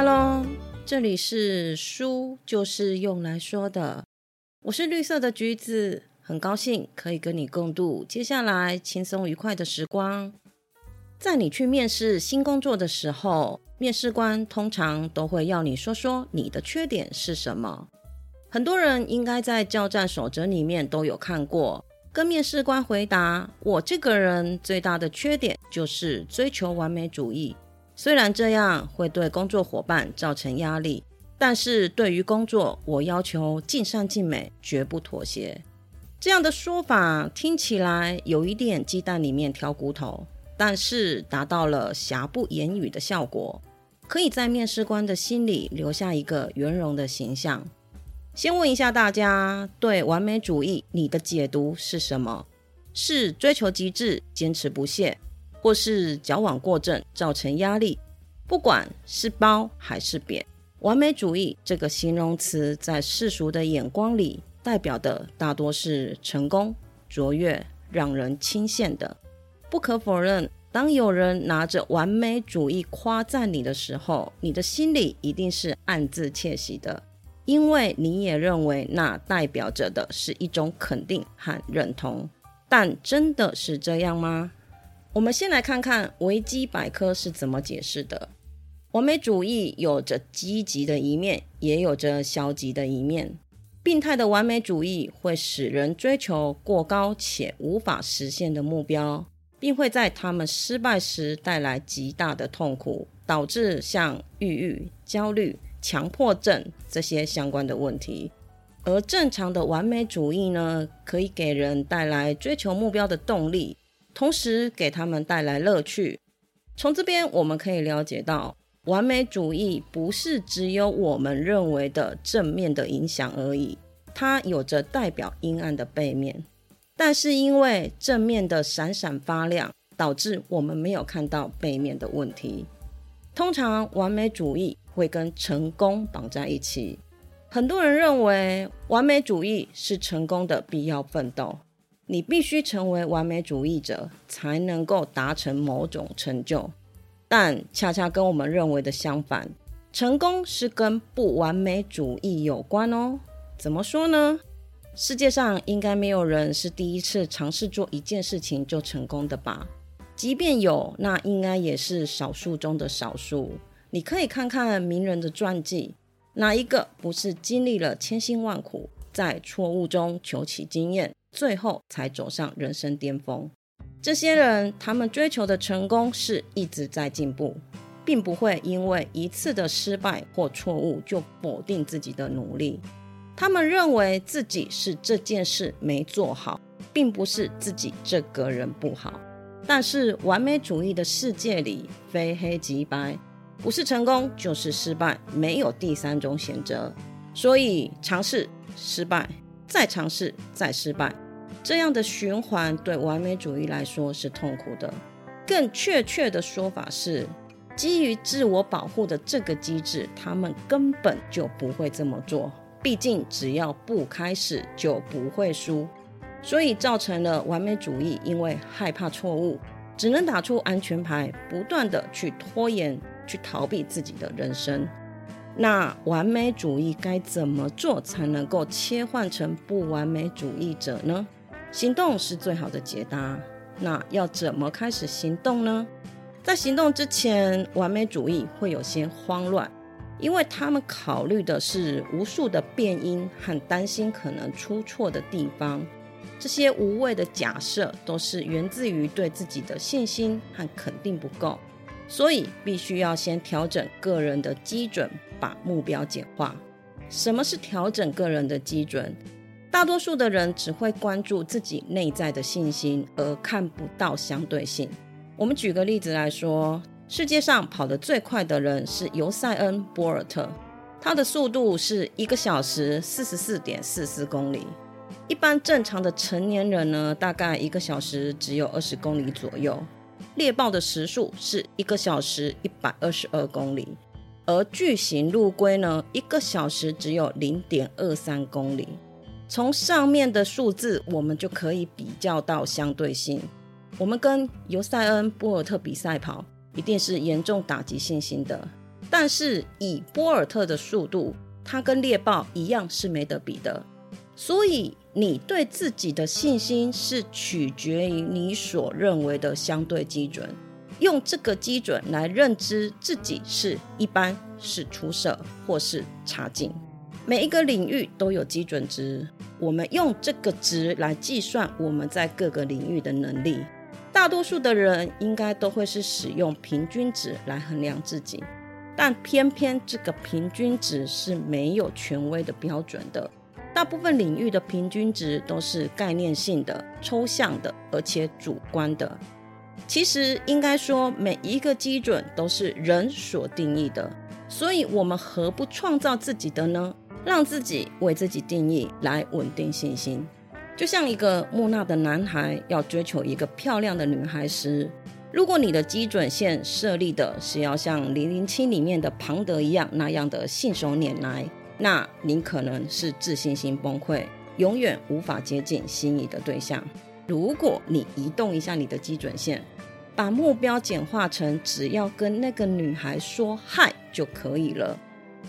Hello，这里是书就是用来说的，我是绿色的橘子，很高兴可以跟你共度接下来轻松愉快的时光。在你去面试新工作的时候，面试官通常都会要你说说你的缺点是什么。很多人应该在交战守则里面都有看过，跟面试官回答：“我这个人最大的缺点就是追求完美主义。虽然这样会对工作伙伴造成压力，但是对于工作，我要求尽善尽美，绝不妥协。”这样的说法听起来有一点鸡蛋里面挑骨头。但是达到了瑕不掩瑜的效果，可以在面试官的心里留下一个圆融的形象。先问一下大家，对完美主义你的解读是什么？是追求极致、坚持不懈，或是矫枉过正造成压力？不管是褒还是贬，完美主义这个形容词在世俗的眼光里，代表的大多是成功、卓越、让人钦羡的。不可否认，当有人拿着完美主义夸赞你的时候，你的心里一定是暗自窃喜的，因为你也认为那代表着的是一种肯定和认同。但真的是这样吗？我们先来看看维基百科是怎么解释的。完美主义有着积极的一面，也有着消极的一面。病态的完美主义会使人追求过高且无法实现的目标。并会在他们失败时带来极大的痛苦，导致像抑郁、焦虑、强迫症这些相关的问题。而正常的完美主义呢，可以给人带来追求目标的动力，同时给他们带来乐趣。从这边我们可以了解到，完美主义不是只有我们认为的正面的影响而已，它有着代表阴暗的背面。但是因为正面的闪闪发亮，导致我们没有看到背面的问题。通常完美主义会跟成功绑在一起，很多人认为完美主义是成功的必要奋斗，你必须成为完美主义者才能够达成某种成就。但恰恰跟我们认为的相反，成功是跟不完美主义有关哦。怎么说呢？世界上应该没有人是第一次尝试做一件事情就成功的吧？即便有，那应该也是少数中的少数。你可以看看名人的传记，哪一个不是经历了千辛万苦，在错误中求取经验，最后才走上人生巅峰？这些人，他们追求的成功是一直在进步，并不会因为一次的失败或错误就否定自己的努力。他们认为自己是这件事没做好，并不是自己这个人不好。但是完美主义的世界里，非黑即白，不是成功就是失败，没有第三种选择。所以尝试失败，再尝试再失败，这样的循环对完美主义来说是痛苦的。更确切的说法是，基于自我保护的这个机制，他们根本就不会这么做。毕竟，只要不开始就不会输，所以造成了完美主义，因为害怕错误，只能打出安全牌，不断的去拖延、去逃避自己的人生。那完美主义该怎么做才能够切换成不完美主义者呢？行动是最好的解答。那要怎么开始行动呢？在行动之前，完美主义会有些慌乱。因为他们考虑的是无数的变因和担心可能出错的地方，这些无谓的假设都是源自于对自己的信心和肯定不够，所以必须要先调整个人的基准，把目标简化。什么是调整个人的基准？大多数的人只会关注自己内在的信心，而看不到相对性。我们举个例子来说。世界上跑得最快的人是尤塞恩·波尔特，他的速度是一个小时四十四点四四公里。一般正常的成年人呢，大概一个小时只有二十公里左右。猎豹的时速是一个小时一百二十二公里，而巨型陆龟呢，一个小时只有零点二三公里。从上面的数字，我们就可以比较到相对性。我们跟尤塞恩·波尔特比赛跑。一定是严重打击信心的，但是以波尔特的速度，它跟猎豹一样是没得比的。所以你对自己的信心是取决于你所认为的相对基准，用这个基准来认知自己是一般、是出色或是差劲。每一个领域都有基准值，我们用这个值来计算我们在各个领域的能力。大多数的人应该都会是使用平均值来衡量自己，但偏偏这个平均值是没有权威的标准的。大部分领域的平均值都是概念性的、抽象的，而且主观的。其实应该说，每一个基准都是人所定义的，所以我们何不创造自己的呢？让自己为自己定义，来稳定信心。就像一个木讷的男孩要追求一个漂亮的女孩时，如果你的基准线设立的是要像《零零七》里面的庞德一样那样的信手拈来，那你可能是自信心崩溃，永远无法接近心仪的对象。如果你移动一下你的基准线，把目标简化成只要跟那个女孩说嗨就可以了。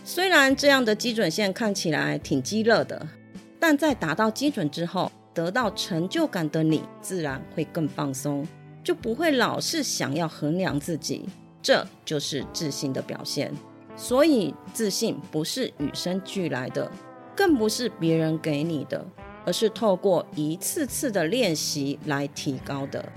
虽然这样的基准线看起来挺激热的，但在达到基准之后。得到成就感的你，自然会更放松，就不会老是想要衡量自己。这就是自信的表现。所以，自信不是与生俱来的，更不是别人给你的，而是透过一次次的练习来提高的。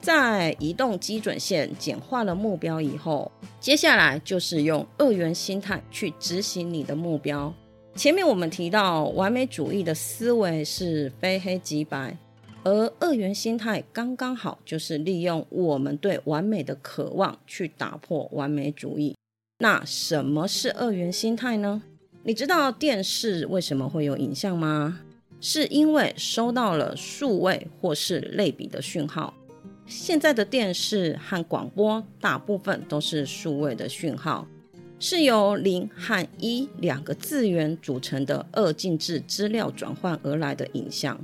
在移动基准线、简化了目标以后，接下来就是用二元心态去执行你的目标。前面我们提到，完美主义的思维是非黑即白，而二元心态刚刚好就是利用我们对完美的渴望去打破完美主义。那什么是二元心态呢？你知道电视为什么会有影像吗？是因为收到了数位或是类比的讯号。现在的电视和广播大部分都是数位的讯号。是由零和一两个字元组成的二进制资料转换而来的影像，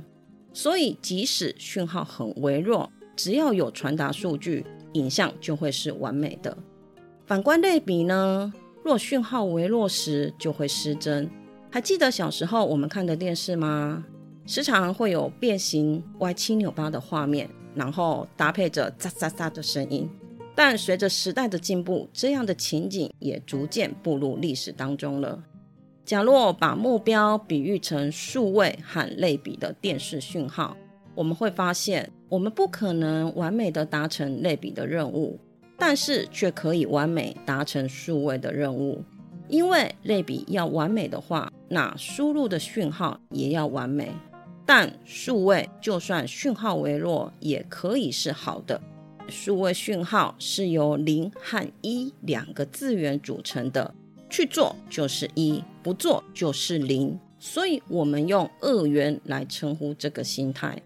所以即使讯号很微弱，只要有传达数据，影像就会是完美的。反观类比呢，若讯号微弱时就会失真。还记得小时候我们看的电视吗？时常会有变形、歪七扭八的画面，然后搭配着喳喳喳的声音。但随着时代的进步，这样的情景也逐渐步入历史当中了。假若把目标比喻成数位和类比的电视讯号，我们会发现，我们不可能完美的达成类比的任务，但是却可以完美达成数位的任务。因为类比要完美的话，那输入的讯号也要完美。但数位就算讯号微弱，也可以是好的。数位讯号是由零和一两个字元组成的，去做就是一，不做就是零，所以我们用二元来称呼这个心态。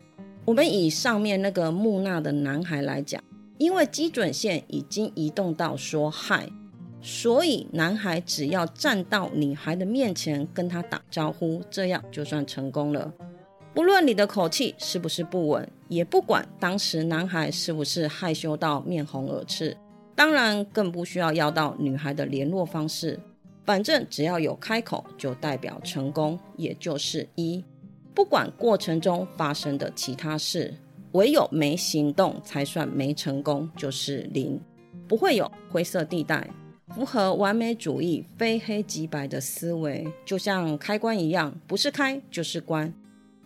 我们以上面那个木讷的男孩来讲，因为基准线已经移动到说嗨，所以男孩只要站到女孩的面前跟她打招呼，这样就算成功了。不论你的口气是不是不稳，也不管当时男孩是不是害羞到面红耳赤，当然更不需要要到女孩的联络方式。反正只要有开口，就代表成功，也就是一。不管过程中发生的其他事，唯有没行动才算没成功，就是零。不会有灰色地带，符合完美主义非黑即白的思维，就像开关一样，不是开就是关。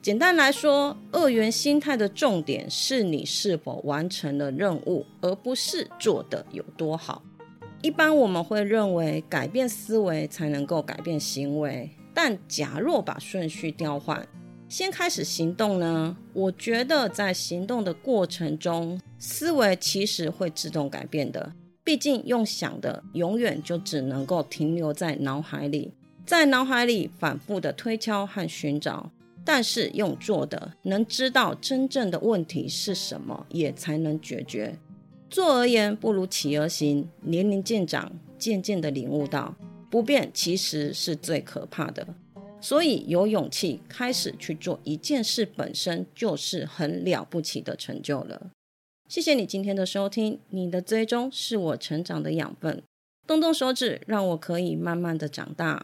简单来说，二元心态的重点是你是否完成了任务，而不是做的有多好。一般我们会认为改变思维才能够改变行为，但假若把顺序调换，先开始行动呢？我觉得在行动的过程中，思维其实会自动改变的。毕竟用想的永远就只能够停留在脑海里，在脑海里反复的推敲和寻找。但是用做的，能知道真正的问题是什么，也才能解决。做而言不如起而行，年龄渐长，渐渐的领悟到不变其实是最可怕的。所以有勇气开始去做一件事，本身就是很了不起的成就了。谢谢你今天的收听，你的追踪是我成长的养分。动动手指，让我可以慢慢的长大。